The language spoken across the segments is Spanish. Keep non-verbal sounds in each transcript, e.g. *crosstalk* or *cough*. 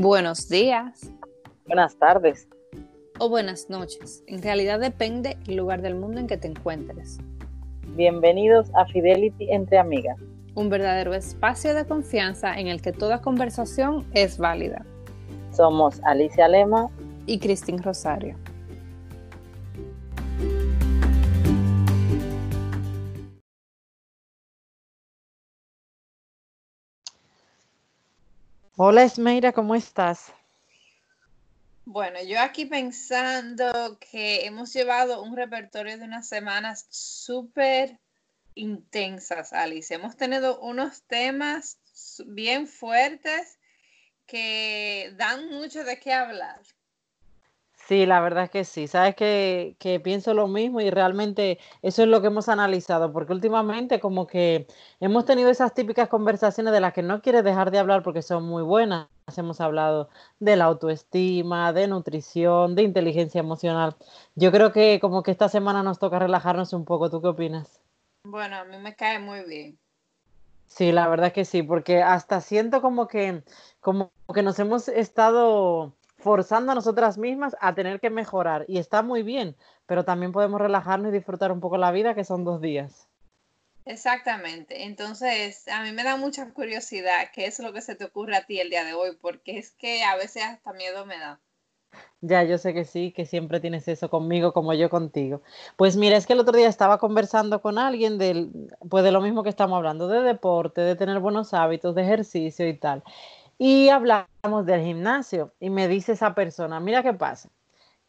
Buenos días. Buenas tardes. O buenas noches. En realidad depende el lugar del mundo en que te encuentres. Bienvenidos a Fidelity entre amigas. Un verdadero espacio de confianza en el que toda conversación es válida. Somos Alicia Lema y Cristín Rosario. Hola Esmeira, ¿cómo estás? Bueno, yo aquí pensando que hemos llevado un repertorio de unas semanas súper intensas, Alice. Hemos tenido unos temas bien fuertes que dan mucho de qué hablar. Sí, la verdad es que sí. Sabes que, que, pienso lo mismo y realmente eso es lo que hemos analizado, porque últimamente como que hemos tenido esas típicas conversaciones de las que no quieres dejar de hablar porque son muy buenas. Hemos hablado de la autoestima, de nutrición, de inteligencia emocional. Yo creo que como que esta semana nos toca relajarnos un poco. ¿Tú qué opinas? Bueno, a mí me cae muy bien. Sí, la verdad es que sí, porque hasta siento como que, como que nos hemos estado forzando a nosotras mismas a tener que mejorar y está muy bien, pero también podemos relajarnos y disfrutar un poco la vida, que son dos días. Exactamente. Entonces, a mí me da mucha curiosidad qué es lo que se te ocurre a ti el día de hoy, porque es que a veces hasta miedo me da. Ya, yo sé que sí, que siempre tienes eso conmigo como yo contigo. Pues mira, es que el otro día estaba conversando con alguien del, pues de lo mismo que estamos hablando, de deporte, de tener buenos hábitos, de ejercicio y tal. Y hablamos del gimnasio y me dice esa persona, mira qué pasa,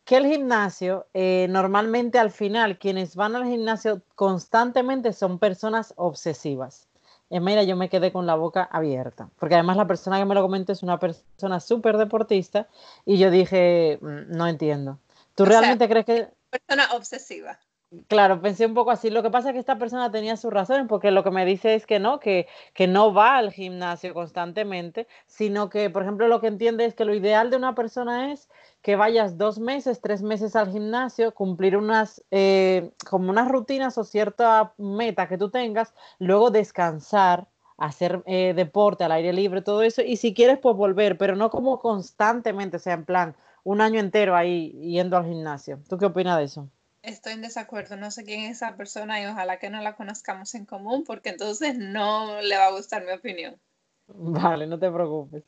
que el gimnasio, eh, normalmente al final, quienes van al gimnasio constantemente son personas obsesivas. Y mira, yo me quedé con la boca abierta, porque además la persona que me lo comentó es una persona súper deportista y yo dije, mm, no entiendo. ¿Tú realmente crees que... Persona obsesiva. Claro, pensé un poco así. Lo que pasa es que esta persona tenía sus razones, porque lo que me dice es que no, que, que no va al gimnasio constantemente, sino que, por ejemplo, lo que entiende es que lo ideal de una persona es que vayas dos meses, tres meses al gimnasio, cumplir unas, eh, como unas rutinas o cierta meta que tú tengas, luego descansar, hacer eh, deporte al aire libre, todo eso, y si quieres, pues volver, pero no como constantemente, o sea, en plan, un año entero ahí yendo al gimnasio. ¿Tú qué opinas de eso? Estoy en desacuerdo, no sé quién es esa persona y ojalá que no la conozcamos en común porque entonces no le va a gustar mi opinión. Vale, no te preocupes.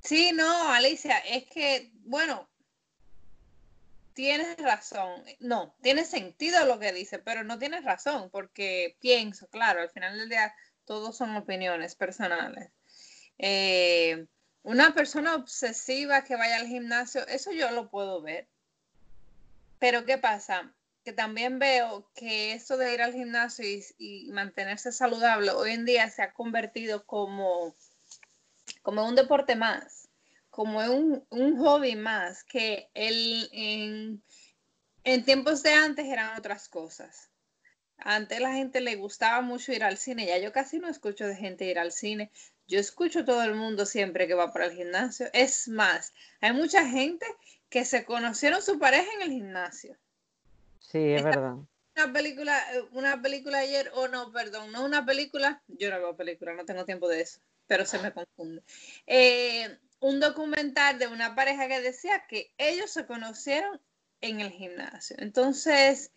Sí, no, Alicia, es que, bueno, tienes razón. No, tiene sentido lo que dice, pero no tienes razón porque pienso, claro, al final del día todos son opiniones personales. Eh, una persona obsesiva que vaya al gimnasio, eso yo lo puedo ver pero ¿qué pasa? Que también veo que esto de ir al gimnasio y, mantenerse saludable hoy en día se ha convertido como, como un deporte más, como un, un hobby más, que el, en, en tiempos de antes eran otras cosas. Antes la gente le gustaba mucho ir al cine, ya yo casi no escucho de gente ir al cine. Yo escucho todo el mundo siempre que va para el gimnasio. Es más, hay mucha gente que se conocieron su pareja en el gimnasio. Sí, es verdad. Una película, una película ayer, o no, perdón, no una película, yo no veo película, no tengo tiempo de eso, pero se me confunde. Eh, un documental de una pareja que decía que ellos se conocieron en el gimnasio. Entonces,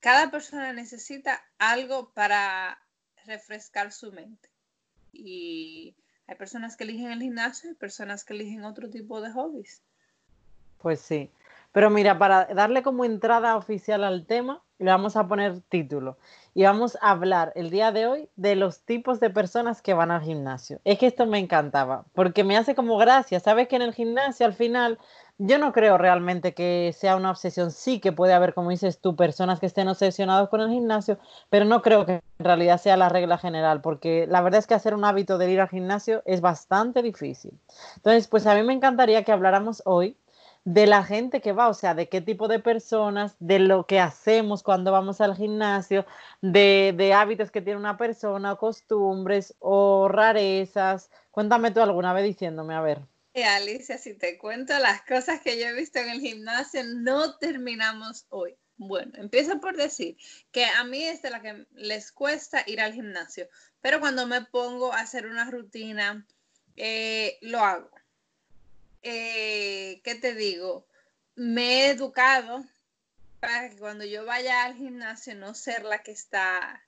cada persona necesita algo para refrescar su mente. Y hay personas que eligen el gimnasio y personas que eligen otro tipo de hobbies. Pues sí. Pero mira, para darle como entrada oficial al tema, le vamos a poner título. Y vamos a hablar el día de hoy de los tipos de personas que van al gimnasio. Es que esto me encantaba, porque me hace como gracia. Sabes que en el gimnasio al final yo no creo realmente que sea una obsesión. Sí que puede haber, como dices tú, personas que estén obsesionados con el gimnasio, pero no creo que en realidad sea la regla general, porque la verdad es que hacer un hábito de ir al gimnasio es bastante difícil. Entonces, pues a mí me encantaría que habláramos hoy de la gente que va, o sea, de qué tipo de personas, de lo que hacemos cuando vamos al gimnasio, de, de hábitos que tiene una persona, costumbres o rarezas. Cuéntame tú alguna vez diciéndome, a ver. Alicia, si te cuento las cosas que yo he visto en el gimnasio, no terminamos hoy. Bueno, empiezo por decir que a mí es de la que les cuesta ir al gimnasio, pero cuando me pongo a hacer una rutina, eh, lo hago eh, ¿qué te digo? Me he educado para que cuando yo vaya al gimnasio no ser la que está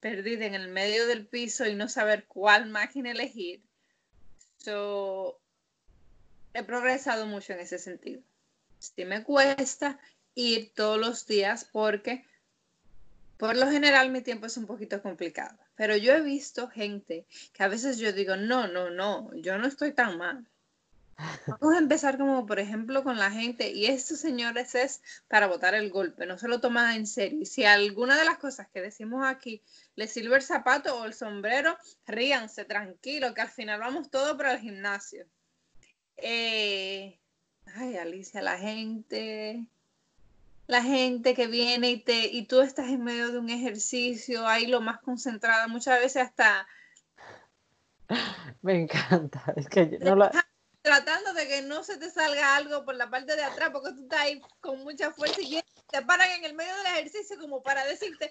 perdida en el medio del piso y no saber cuál máquina elegir. So, he progresado mucho en ese sentido. Sí me cuesta ir todos los días porque por lo general mi tiempo es un poquito complicado. Pero yo he visto gente que a veces yo digo, no, no, no, yo no estoy tan mal. Vamos a empezar como por ejemplo con la gente y estos señores es para votar el golpe, no se lo toman en serio. Si alguna de las cosas que decimos aquí les sirve el zapato o el sombrero, ríanse tranquilo, que al final vamos todo para el gimnasio. Eh, ay, Alicia, la gente, la gente que viene y te y tú estás en medio de un ejercicio, ahí lo más concentrada, muchas veces hasta *laughs* me encanta, es que no la tratando de que no se te salga algo por la parte de atrás porque tú estás ahí con mucha fuerza y te paran en el medio del ejercicio como para decirte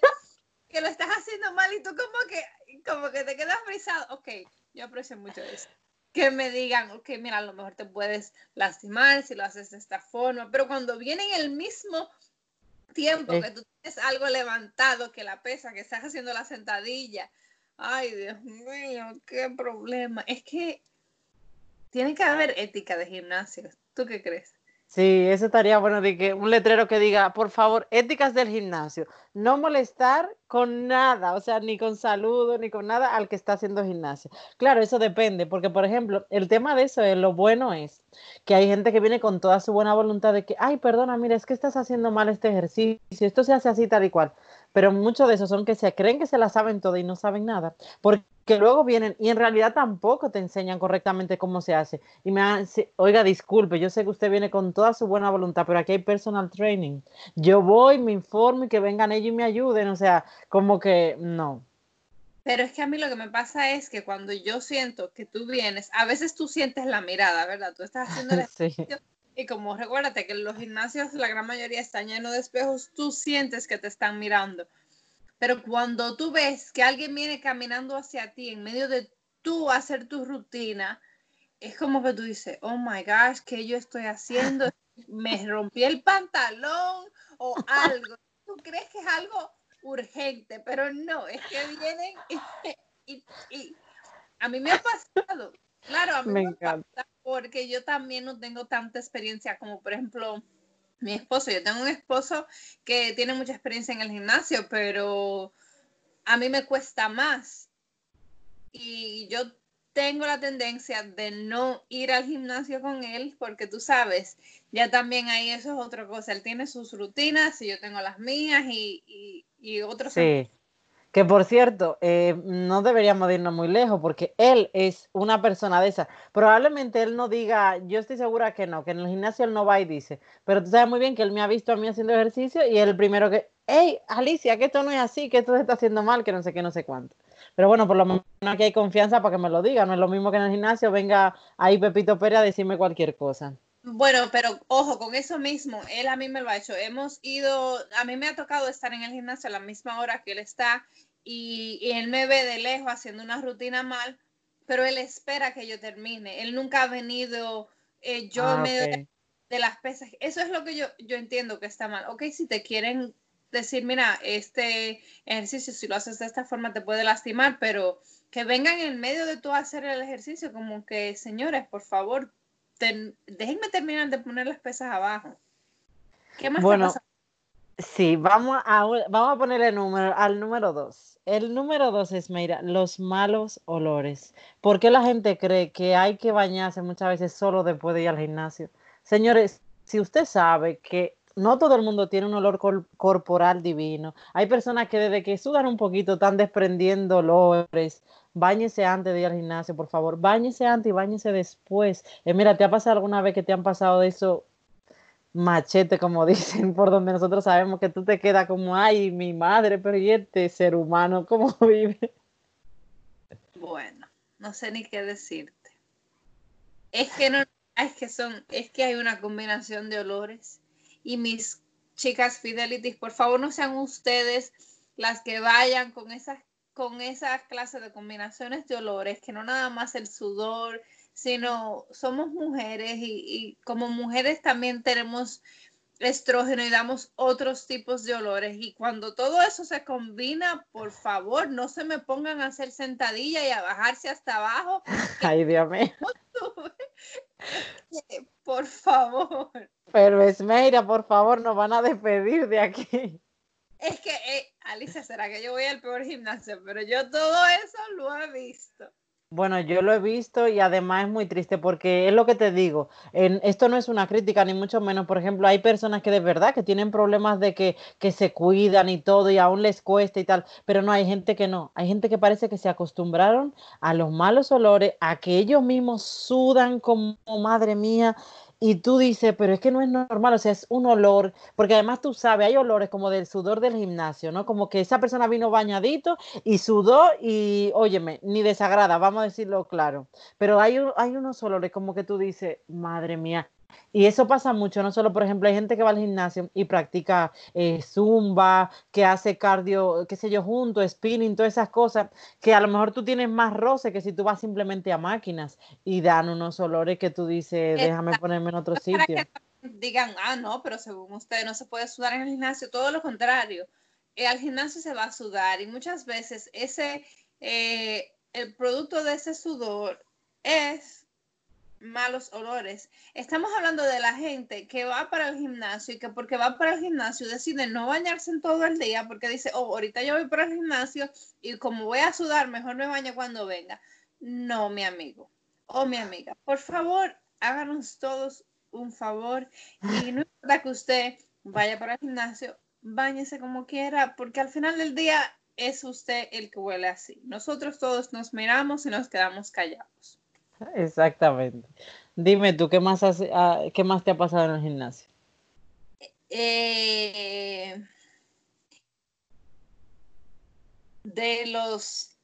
que lo estás haciendo mal y tú como que como que te quedas frisado. Ok, yo aprecio mucho eso. Que me digan, ok, mira, a lo mejor te puedes lastimar si lo haces de esta forma, pero cuando viene en el mismo tiempo que tú tienes algo levantado, que la pesa, que estás haciendo la sentadilla, ay Dios mío, qué problema. Es que tiene que haber ética de gimnasio. ¿Tú qué crees? Sí, eso estaría bueno de que un letrero que diga, por favor, éticas del gimnasio, no molestar con nada, o sea, ni con saludo, ni con nada al que está haciendo gimnasio. Claro, eso depende, porque por ejemplo, el tema de eso, es, lo bueno es que hay gente que viene con toda su buena voluntad de que, ay, perdona, mira, es que estás haciendo mal este ejercicio, esto se hace así tal y cual, pero muchos de esos son que se creen que se la saben todo y no saben nada, porque que luego vienen y en realidad tampoco te enseñan correctamente cómo se hace. Y me hace, oiga, disculpe, yo sé que usted viene con toda su buena voluntad, pero aquí hay personal training. Yo voy, me informo y que vengan ellos y me ayuden, o sea, como que no. Pero es que a mí lo que me pasa es que cuando yo siento que tú vienes, a veces tú sientes la mirada, ¿verdad? Tú estás haciendo *laughs* el ejercicio y como recuérdate que los gimnasios la gran mayoría están llenos de espejos, tú sientes que te están mirando. Pero cuando tú ves que alguien viene caminando hacia ti en medio de tú hacer tu rutina, es como que tú dices, oh my gosh, ¿qué yo estoy haciendo? *laughs* Me rompí el pantalón o algo. Tú crees que es algo urgente, pero no, es que vienen *laughs* y, a mí me ha pasado. Claro, a mí me, me encanta. Porque yo también no tengo tanta experiencia como, por ejemplo, mi esposo. Yo tengo un esposo que tiene mucha experiencia en el gimnasio, pero a mí me cuesta más. Y yo tengo la tendencia de no ir al gimnasio con él porque tú sabes, ya también ahí eso es otra cosa. Él tiene sus rutinas y yo tengo las mías y, y, y otros. Sí. Que por cierto, eh, no deberíamos irnos muy lejos porque él es una persona de esa. Probablemente él no diga, yo estoy segura que no, que en el gimnasio él no va y dice, pero tú sabes muy bien que él me ha visto a mí haciendo ejercicio y el primero que, hey, Alicia, que esto no es así, que esto se está haciendo mal, que no sé qué, no sé cuánto. Pero bueno, por lo menos aquí hay confianza para que me lo diga, no es lo mismo que en el gimnasio venga ahí Pepito Pérez a decirme cualquier cosa. Bueno, pero ojo, con eso mismo, él a mí me lo ha hecho. Hemos ido, a mí me ha tocado estar en el gimnasio a la misma hora que él está y, él me ve de lejos haciendo una rutina mal, pero él espera que yo termine. Él nunca ha venido eh, yo en ah, medio de, las pesas. Eso es lo que yo, yo entiendo que está mal. Ok, si te quieren decir, mira, este ejercicio, si lo haces de esta forma, te puede lastimar, pero que vengan en medio de tú hacer el ejercicio, como que, señores, por favor, déjenme terminar de poner las pesas abajo. ¿Qué más bueno, Sí, vamos a, vamos a ponerle número, al número dos. El número dos es, mira, los malos olores. ¿Por qué la gente cree que hay que bañarse muchas veces solo después de ir al gimnasio? Señores, si usted sabe que no todo el mundo tiene un olor corporal divino, hay personas que desde que sudan un poquito están desprendiendo olores. Báñese antes de ir al gimnasio, por favor. Báñese antes y báñese después. Eh, mira, ¿te ha pasado alguna vez que te han pasado eso machete, como *laughs* dicen, por donde nosotros sabemos que tú te quedas como, ay, mi madre, pero ¿y este ser humano cómo *laughs* vive? Bueno, no sé ni qué decirte. Es que no, es que son, es que hay una combinación de olores y mis chicas Fidelities, por favor no sean ustedes las que vayan con esas con esas clases de combinaciones de olores, que no nada más el sudor sino somos mujeres y, y como mujeres también tenemos estrógeno y damos otros tipos de olores. Y cuando todo eso se combina, por favor, no se me pongan a hacer sentadilla y a bajarse hasta abajo. *laughs* Ay, Dios mío. *laughs* Por favor. Pero Esmeira, por favor, nos van a despedir de aquí. Es que, eh, Alicia, será que yo voy al peor gimnasio, pero yo todo eso lo he visto. Bueno, yo lo he visto y además es muy triste porque es lo que te digo, en, esto no es una crítica ni mucho menos, por ejemplo, hay personas que de verdad que tienen problemas de que, que se cuidan y todo y aún les cuesta y tal, pero no, hay gente que no, hay gente que parece que se acostumbraron a los malos olores, a que ellos mismos sudan como, madre mía, y tú dices, pero es que no es normal, o sea, es un olor, porque además tú sabes, hay olores como del sudor del gimnasio, ¿no? Como que esa persona vino bañadito y sudó y, óyeme, ni desagrada, vamos a decirlo claro. Pero hay, hay unos olores como que tú dices, madre mía, y eso pasa mucho, no solo, por ejemplo, hay gente que va al gimnasio y practica eh, zumba, que hace cardio, qué sé yo, junto, spinning, todas esas cosas, que a lo mejor tú tienes más roce que si tú vas simplemente a máquinas y dan unos olores que tú dices, déjame ponerme en otro sitio. *laughs* digan, ah, no, pero según usted no se puede sudar en el gimnasio, todo lo contrario. Eh, al gimnasio se va a sudar y muchas veces ese, eh, el producto de ese sudor es malos olores. Estamos hablando de la gente que va para el gimnasio y que porque va para el gimnasio decide no bañarse en todo el día porque dice, oh, ahorita yo voy para el gimnasio y como voy a sudar, mejor me baño cuando venga. No, mi amigo o mi amiga, por favor, háganos todos un favor y no importa que usted vaya para el gimnasio, bañese como quiera, porque al final del día es usted el que huele así. Nosotros todos nos miramos y nos quedamos callados. Exactamente. Dime tú, ¿qué más, ah, ¿qué más te ha pasado en el gimnasio? Eh, de los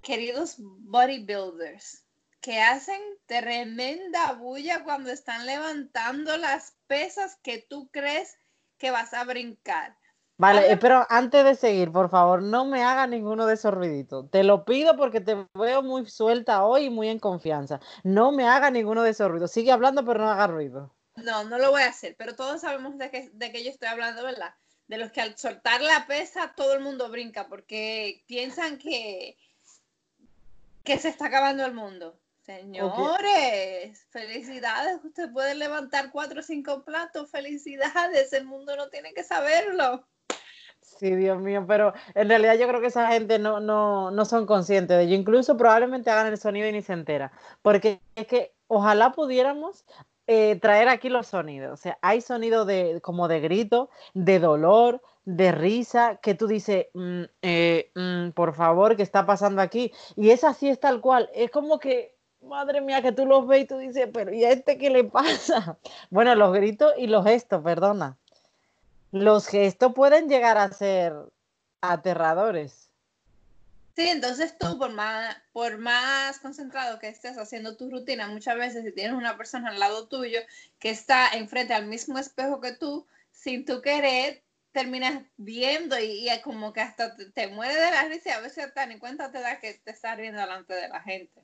queridos bodybuilders que hacen tremenda bulla cuando están levantando las pesas que tú crees que vas a brincar. Vale, pero antes de seguir, por favor, no me haga ninguno de esos ruiditos. Te lo pido porque te veo muy suelta hoy y muy en confianza. No me haga ninguno de esos ruidos. Sigue hablando, pero no haga ruido. No, no lo voy a hacer, pero todos sabemos de qué, de qué yo estoy hablando, ¿verdad? De los que al soltar la pesa todo el mundo brinca porque piensan que, que se está acabando el mundo. Señores, felicidades. Usted puede levantar cuatro o cinco platos. Felicidades. El mundo no tiene que saberlo. Sí, Dios mío, pero en realidad yo creo que esa gente no, no, no son conscientes de ello. Incluso probablemente hagan el sonido y ni se entera. Porque es que ojalá pudiéramos eh, traer aquí los sonidos. O sea, hay sonido de, como de grito, de dolor, de risa, que tú dices, mm, eh, mm, por favor, ¿qué está pasando aquí? Y es así, es tal cual. Es como que, madre mía, que tú los ves y tú dices, pero ¿y a este qué le pasa? *laughs* Bueno, los gritos y los gestos, perdona los gestos pueden llegar a ser aterradores. Sí, entonces tú, por más, por más concentrado que estés haciendo tu rutina, muchas veces si tienes una persona al lado tuyo que está enfrente al mismo espejo que tú, sin tu querer, terminas viendo y, como que hasta te, muere de la risa y a veces hasta ni cuenta te da que te estás riendo delante de la gente.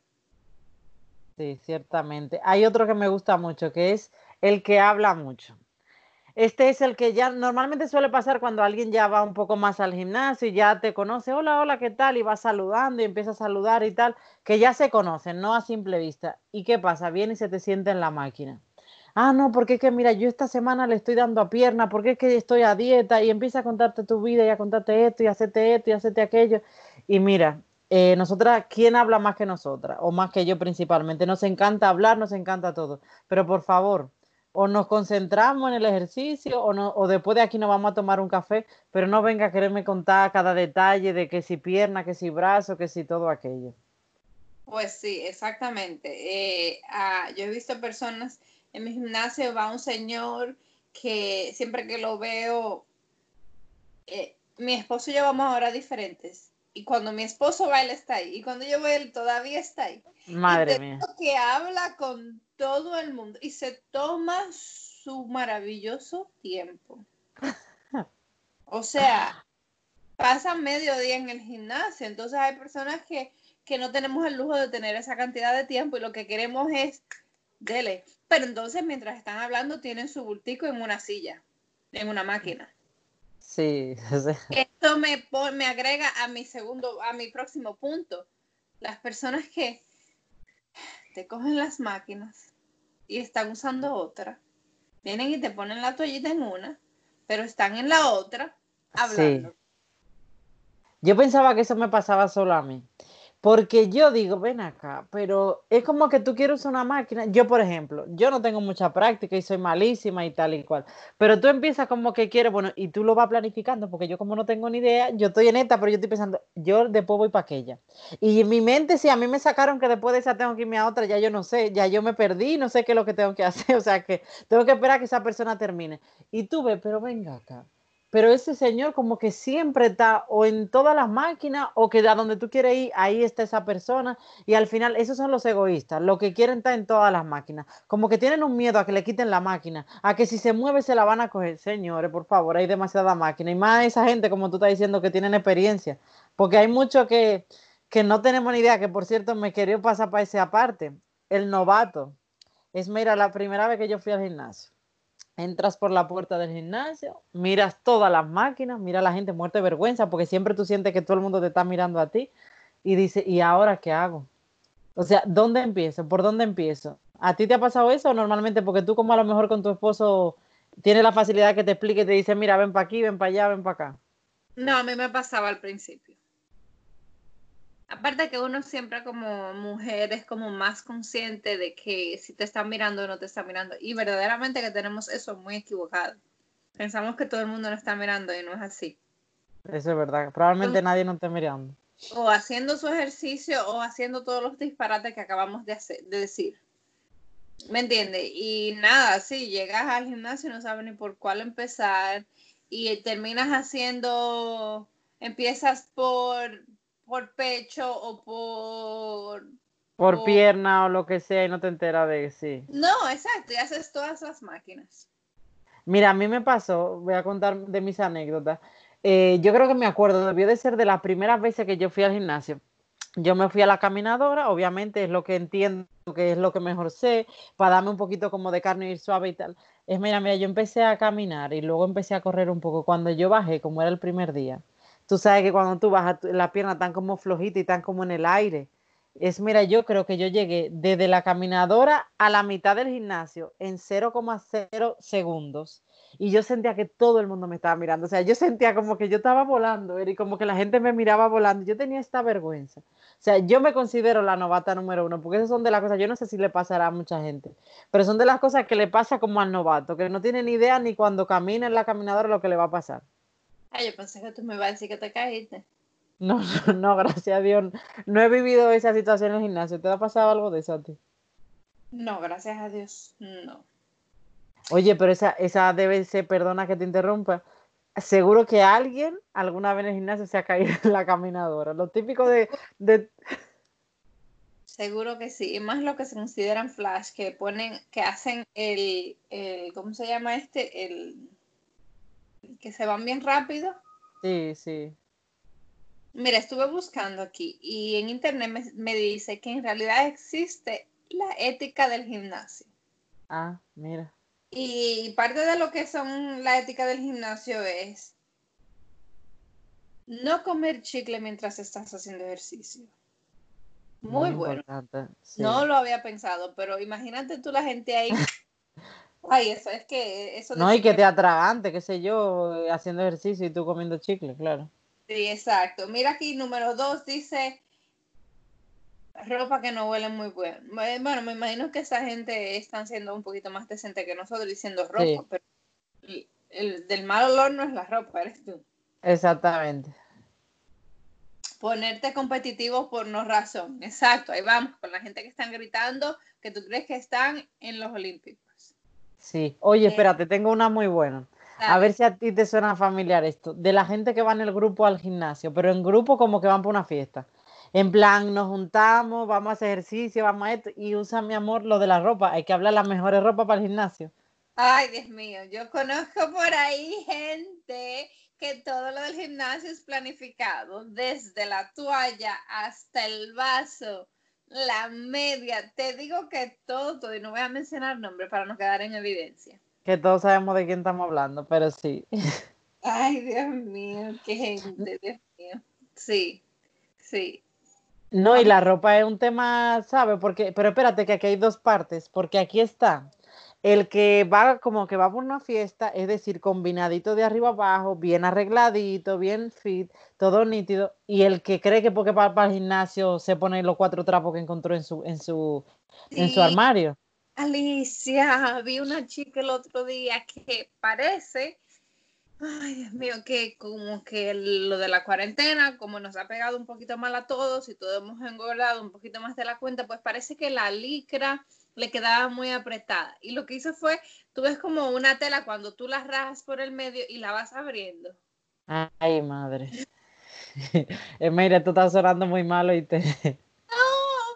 Sí, ciertamente. Hay otro que me gusta mucho, que es el que habla mucho. Este es el que ya normalmente suele pasar cuando alguien ya va un poco más al gimnasio y ya te conoce, hola, hola, ¿qué tal? Y va saludando y empieza a saludar y tal, que ya se conocen, no a simple vista. ¿Y qué pasa? Viene y se te siente en la máquina. Ah, no, porque es que mira, yo esta semana le estoy dando a pierna, porque es que estoy a dieta y empieza a contarte tu vida y a contarte esto y hacerte esto y hacerte aquello. Y mira, eh, nosotras, ¿quién habla más que nosotras? O más que yo principalmente. Nos encanta hablar, nos encanta todo. Pero por favor, o nos concentramos en el ejercicio o, no, o después de aquí nos vamos a tomar un café, pero no venga a quererme contar cada detalle de que si pierna, que si brazo, que si todo aquello. Pues sí, exactamente. Eh, ah, yo he visto personas, en mi gimnasio va un señor que siempre que lo veo, eh, mi esposo y yo vamos a horas diferentes. Y cuando mi esposo va, él está ahí. Y cuando yo voy, él todavía está ahí. Madre mía. Que habla con todo el mundo y se toma su maravilloso tiempo. *laughs* O sea, pasan medio día en el gimnasio. Entonces hay personas que, que no tenemos el lujo de tener esa cantidad de tiempo y lo que queremos es, dele. Pero entonces mientras están hablando tienen su bultico en una silla, en una máquina. Sí. *laughs* Esto me, me agrega a mi segundo, a mi próximo punto. Las personas que te cogen las máquinas y están usando otra, vienen y te ponen la toallita en una, pero están en la otra hablando. Yo pensaba que eso me pasaba solo a mí. Porque yo digo, ven acá, pero es como que tú quieres una máquina. Yo, por ejemplo, yo no tengo mucha práctica y soy malísima y tal y cual. Pero tú empiezas como que quieres, bueno, y tú lo vas planificando, porque yo como no tengo ni idea, yo estoy en esta, pero yo estoy pensando, yo después voy para aquella. Y en mi mente, si a mí me sacaron que después de esa tengo que irme a otra, ya yo no sé, ya yo me perdí, no sé qué es lo que tengo que *laughs* hacer. O sea que tengo que esperar a que esa persona termine. Y tú ves, pero venga acá pero ese señor como que siempre está o en todas las máquinas o que a donde tú quieres ir, ahí está esa persona y al final esos son los egoístas, los que quieren estar en todas las máquinas, como que tienen un miedo a que le quiten la máquina, a que si se mueve se la van a coger, señores, por favor, hay demasiada máquina y más esa gente como tú estás diciendo que tienen experiencia, porque hay muchos que, que no tenemos ni idea, que por cierto me quería pasar para esa parte, el novato, es mira, la primera vez que yo fui al gimnasio entras por la puerta del gimnasio, miras todas las máquinas, mira a la gente muerta de vergüenza, porque siempre tú sientes que todo el mundo te está mirando a ti y dice, ¿y ahora qué hago? O sea, ¿dónde empiezo? ¿Por dónde empiezo? ¿A ti te ha pasado eso normalmente? Porque tú como a lo mejor con tu esposo tienes la facilidad que te explique y te dice, mira, ven para aquí, ven para allá, ven para acá. No, a mí me pasaba al principio. Aparte que uno siempre como mujer es como más consciente de que si te están mirando o no te están mirando. Y verdaderamente que tenemos eso muy equivocado. Pensamos que todo el mundo nos está mirando y no es así. Eso es verdad. Probablemente nadie nos esté mirando. O haciendo su ejercicio o haciendo todos los disparates que acabamos de, hacer, de decir. ¿Me entiendes? Y nada, sí, llegas al gimnasio y no sabes ni por cuál empezar y terminas haciendo, empiezas por por pecho o por... Por, pierna o lo que sea y no te enteras de sí. No, exacto, y haces todas las máquinas. Mira, a mí me pasó, voy a contar de mis anécdotas. Eh, yo creo que me acuerdo, debió de ser de las primeras veces que yo fui al gimnasio. Yo me fui a la caminadora, obviamente es lo que entiendo, que es lo que mejor sé, para darme un poquito como de carne y ir suave y tal. Es, mira, mira, yo empecé a caminar y luego empecé a correr un poco. Cuando yo bajé, como era el primer día, Tú sabes que cuando tú bajas, la pierna están como flojita y están como en el aire. Es, mira, yo creo que yo llegué desde la caminadora a la mitad del gimnasio en 0,0 segundos. Y yo sentía que todo el mundo me estaba mirando. O sea, yo sentía como que yo estaba volando, y como que la gente me miraba volando. Yo tenía esta vergüenza. O sea, yo me considero la novata número uno, porque esas son de las cosas, yo no sé si le pasará a mucha gente, pero son de las cosas que le pasa como al novato, que no tiene ni idea ni cuando camina en la caminadora lo que le va a pasar. Ay, yo pensé que tú me ibas a decir que te caíste. No, no, *laughs* no, gracias a Dios. No he vivido esa situación en el gimnasio. ¿Te ha pasado algo de eso a ti? No, gracias a Dios, no. Oye, pero esa, esa debe ser, perdona que te interrumpa, seguro que alguien alguna vez en el gimnasio se ha caído en la caminadora. Lo típico de... de... Seguro que sí, y más lo que se consideran flash, que ponen, que hacen el, el ¿cómo se llama este? El que se van bien rápido. Sí, sí. Mira, estuve buscando aquí y en internet me, dice que en realidad existe la ética del gimnasio. Ah, mira. Y parte de lo que son la ética del gimnasio es no comer chicle mientras estás haciendo ejercicio. Muy, bueno. No lo había pensado, pero imagínate tú la gente ahí *laughs* Ay, eso es que eso No, y que te atragante, qué sé yo, haciendo ejercicio y tú comiendo chicle, claro. Sí, exacto. Mira aquí, número dos dice ropa que no huele muy bueno. Bueno, me imagino que esa gente están siendo un poquito más decente que nosotros diciendo ropa, pero el, del mal olor no es la ropa, eres tú. Exactamente. Ponerte competitivo por no razón. Exacto, ahí vamos, con la gente que están gritando que tú crees que están en los Olímpicos. Sí, oye, eh, espérate, tengo una muy buena. A ver si a ti te suena familiar esto. De la gente que va en el grupo al gimnasio, pero en grupo como que van por una fiesta. En plan, nos juntamos, vamos a hacer ejercicio, vamos a esto, y usa mi amor lo de la ropa. Hay que hablar las mejores ropas para el gimnasio. Ay, Dios mío, yo conozco por ahí gente que todo lo del gimnasio es planificado, desde la toalla hasta el vaso, la media. Te digo que todo, y no voy a mencionar nombre para no quedar en evidencia. Que todos sabemos de quién estamos hablando, pero sí. Ay, Dios mío, qué gente, Dios mío. Sí, sí. No, y la ropa es un tema, ¿sabes? Porque, pero espérate que aquí hay dos partes, porque aquí está el que va como que va por una fiesta, es decir, combinadito de arriba abajo, bien arregladito, bien fit, todo nítido, y el que cree que porque va para el gimnasio se pone los cuatro trapos que encontró en su, en su, en su armario. Alicia, vi una chica el otro día que parece Ay, Dios mío, que como que lo de la cuarentena, como nos ha pegado un poquito mal a todos y todos hemos engordado un poquito más de la cuenta, pues parece que la licra le quedaba muy apretada. Y lo que hizo fue, tú ves como una tela cuando tú la rajas por el medio y la vas abriendo. Ay, madre. *laughs* Eh, mira, tú estás sonando muy malo y te... *laughs* No,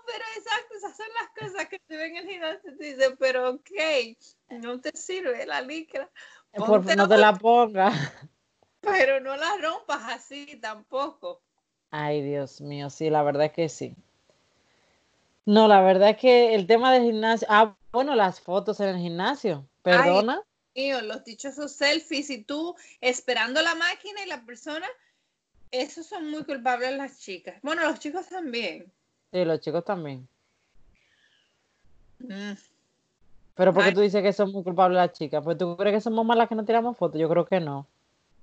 pero exacto, esas son las cosas que te ven en el gimnasio y te dicen, pero ok, no te sirve la licra por no te la pongas. Pero no la rompas así tampoco. Ay, Dios mío, sí, la verdad es que sí. No, la verdad es que el tema del gimnasio. Ah, bueno, las fotos en el gimnasio. Perdona. Ay, los dichosos selfies y tú esperando la máquina y la persona. Esos son muy culpables las chicas. Bueno, los chicos también. Sí, los chicos también. Mm. Pero porque tú dices que son muy culpables las chicas, pues tú crees que somos malas que no tiramos fotos, yo creo que no.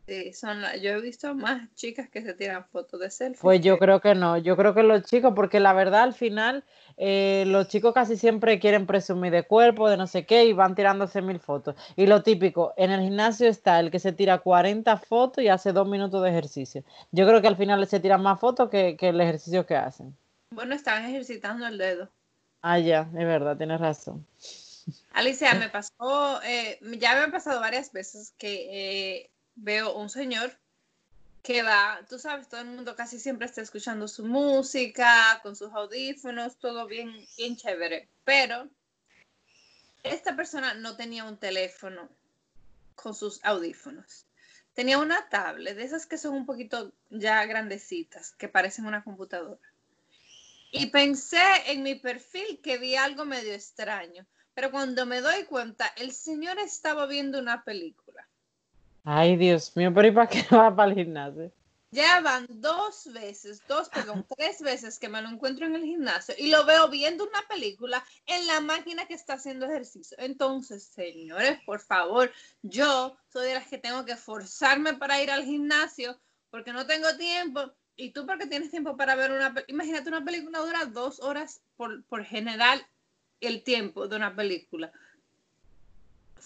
Sí, son yo he visto más chicas que se tiran fotos de selfie. Pues yo creo que no, yo creo que los chicos, porque la verdad al final eh, los chicos casi siempre quieren presumir de cuerpo, de no sé qué, y van tirándose mil fotos. Y lo típico, en el gimnasio está el que se tira 40 fotos y hace dos minutos de ejercicio. Yo creo que al final se tiran más fotos que, que el ejercicio que hacen. Bueno, están ejercitando el dedo. Ah, ya, es verdad, tienes razón. Alicia, *laughs* me pasó, eh, ya me ha pasado varias veces que eh, veo un señor que va, tú sabes, todo el mundo casi siempre está escuchando su música, con sus audífonos, todo bien, bien chévere, pero esta persona no tenía un teléfono con sus audífonos. Tenía una tablet, de esas que son un poquito ya grandecitas, que parecen una computadora. Y pensé en mi perfil que vi algo medio extraño pero cuando me doy cuenta, el señor estaba viendo una película. Ay, Dios mío, pero ¿y para qué *laughs* va para el gimnasio? Ya van dos veces, dos, perdón, tres veces que me lo encuentro en el gimnasio y lo veo viendo una película en la máquina que está haciendo ejercicio. Entonces, señores, por favor, yo soy de las que tengo que forzarme para ir al gimnasio porque no tengo tiempo. Y tú porque tienes tiempo para ver una Imagínate, una película dura dos horas por, por general el tiempo de una película.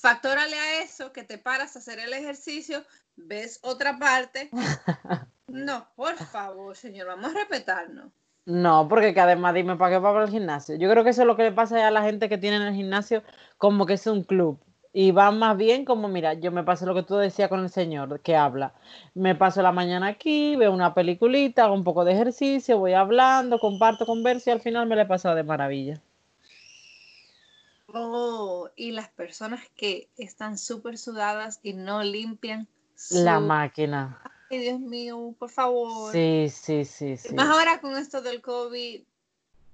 Factórale a eso que te paras a hacer el ejercicio, ves otra parte. *laughs* No, por favor, señor, vamos a respetarnos. No, porque que además dime para qué va para el gimnasio. Yo creo que eso es lo que le pasa a la gente que tiene en el gimnasio como que es un club. Y va más bien como, mira, yo me paso lo que tú decías con el señor que habla. Me paso la mañana aquí, veo una peliculita, hago un poco de ejercicio, voy hablando, comparto, converso y al final me le he pasado de maravilla. Oh, y las personas que están súper sudadas y no limpian la máquina. Ay, Dios mío, por favor. Sí, sí, sí, sí. Más ahora con esto del COVID,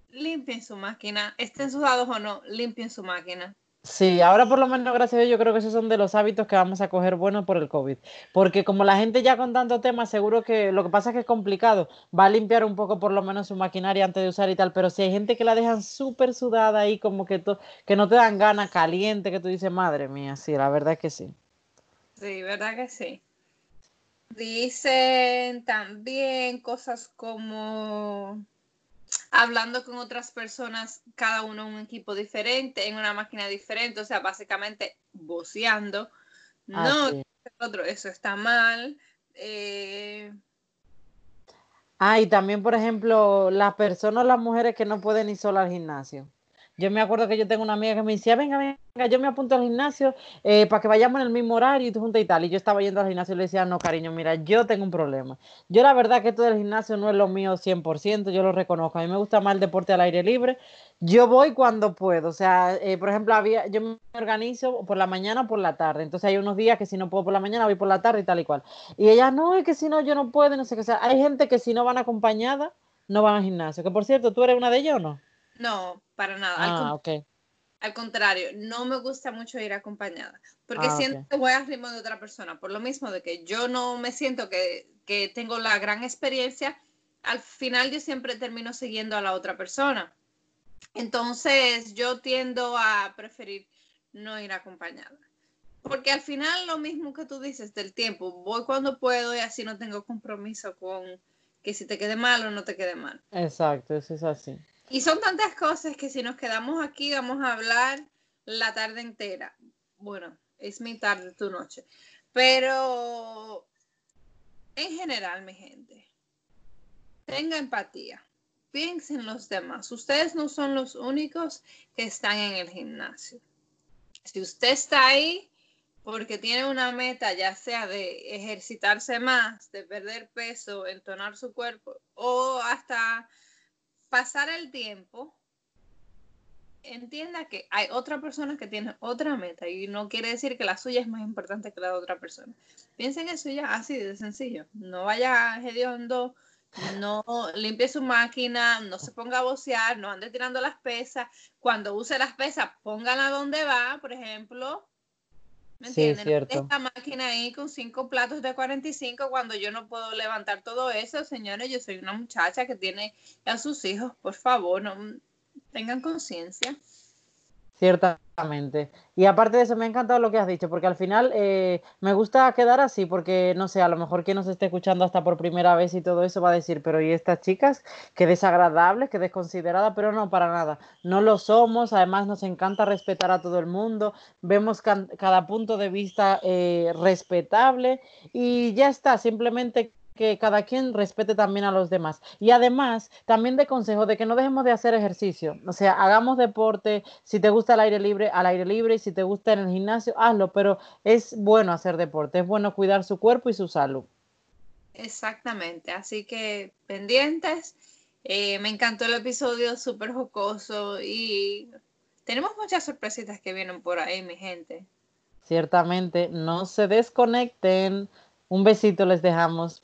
limpien su máquina, estén sudados o no, limpien su máquina. Sí, ahora por lo menos, gracias a Dios, yo creo que esos son de los hábitos que vamos a coger buenos por el COVID. Porque como la gente ya con tanto tema, seguro que lo que pasa es que es complicado. Va a limpiar un poco por lo menos su maquinaria antes de usar y tal. Pero si hay gente que la dejan súper sudada ahí, como que, que no te dan ganas, caliente, que tú dices, madre mía, sí, la verdad es que sí. Sí, verdad que sí. Dicen también cosas como hablando con otras personas, cada uno en un equipo diferente, en una máquina diferente, o sea, básicamente voceando. No, otro, eso está mal. Eh... Ah, y también, por ejemplo, las personas, las mujeres que no pueden ir solas al gimnasio. Yo me acuerdo que yo tengo una amiga que me decía, venga, venga, yo me apunto al gimnasio eh, para que vayamos en el mismo horario y tú juntas y tal. Y yo estaba yendo al gimnasio y le decía, no, cariño, mira, yo tengo un problema. Yo la verdad que todo el gimnasio no es lo mío 100%, yo lo reconozco. A mí me gusta más el deporte al aire libre. Yo voy cuando puedo. O sea, eh, por ejemplo, había, yo me organizo por la mañana o por la tarde. Entonces hay unos días que si no puedo por la mañana, voy por la tarde y tal y cual. Y ella, no, es que si no, yo no puedo, no sé qué. Sea, hay gente que si no van acompañada, no van al gimnasio. Que por cierto, ¿tú eres una de ellas o no? No, para nada. Ah, ok. Al contrario, no me gusta mucho ir acompañada, porque ah, siento que voy al ritmo de otra persona, por lo mismo de que yo no me siento que, que tengo la gran experiencia, al final yo siempre termino siguiendo a la otra persona. Entonces yo tiendo a preferir no ir acompañada. Porque al final lo mismo que tú dices del tiempo, voy cuando puedo y así no tengo compromiso con que si te quede mal o no te quede mal. Exacto, eso es así. Y son tantas cosas que si nos quedamos aquí vamos a hablar la tarde entera. Bueno, es mi tarde, tu noche. Pero en general, mi gente, tenga empatía. Piensen en los demás. Ustedes no son los únicos que están en el gimnasio. Si usted está ahí porque tiene una meta, ya sea de ejercitarse más, de perder peso, entonar su cuerpo o hasta pasar el tiempo, entienda que hay otra persona que tiene otra meta y no quiere decir que la suya es más importante que la de otra persona. Piensen eso ya, así de sencillo. No vaya hediondo, no limpie su máquina, no se ponga a bocear, no ande tirando las pesas. Cuando use las pesas, póngala donde va, por ejemplo, ¿Me entienden? Esta máquina ahí con cinco platos de 45 cuando yo no puedo levantar todo eso, señores, yo soy una muchacha que tiene a sus hijos, por favor, no tengan conciencia. Ciertamente. Y aparte de eso, me ha encantado lo que has dicho, porque al final eh, me gusta quedar así, porque no sé, a lo mejor quien nos esté escuchando hasta por primera vez y todo eso va a decir, pero ¿y estas chicas? Qué desagradables, qué desconsideradas, pero no, para nada. No lo somos, además nos encanta respetar a todo el mundo, vemos cada punto de vista eh, respetable y ya está, simplemente que cada quien respete también a los demás. Y además, también de consejo de que no dejemos de hacer ejercicio. O sea, hagamos deporte, si te gusta el aire libre, al aire libre, y si te gusta en el gimnasio, hazlo, pero es bueno hacer deporte, es bueno cuidar su cuerpo y su salud. Exactamente, así que pendientes. Eh, me encantó el episodio, súper jocoso y tenemos muchas sorpresitas que vienen por ahí, mi gente. Ciertamente, no se desconecten. Un besito les dejamos.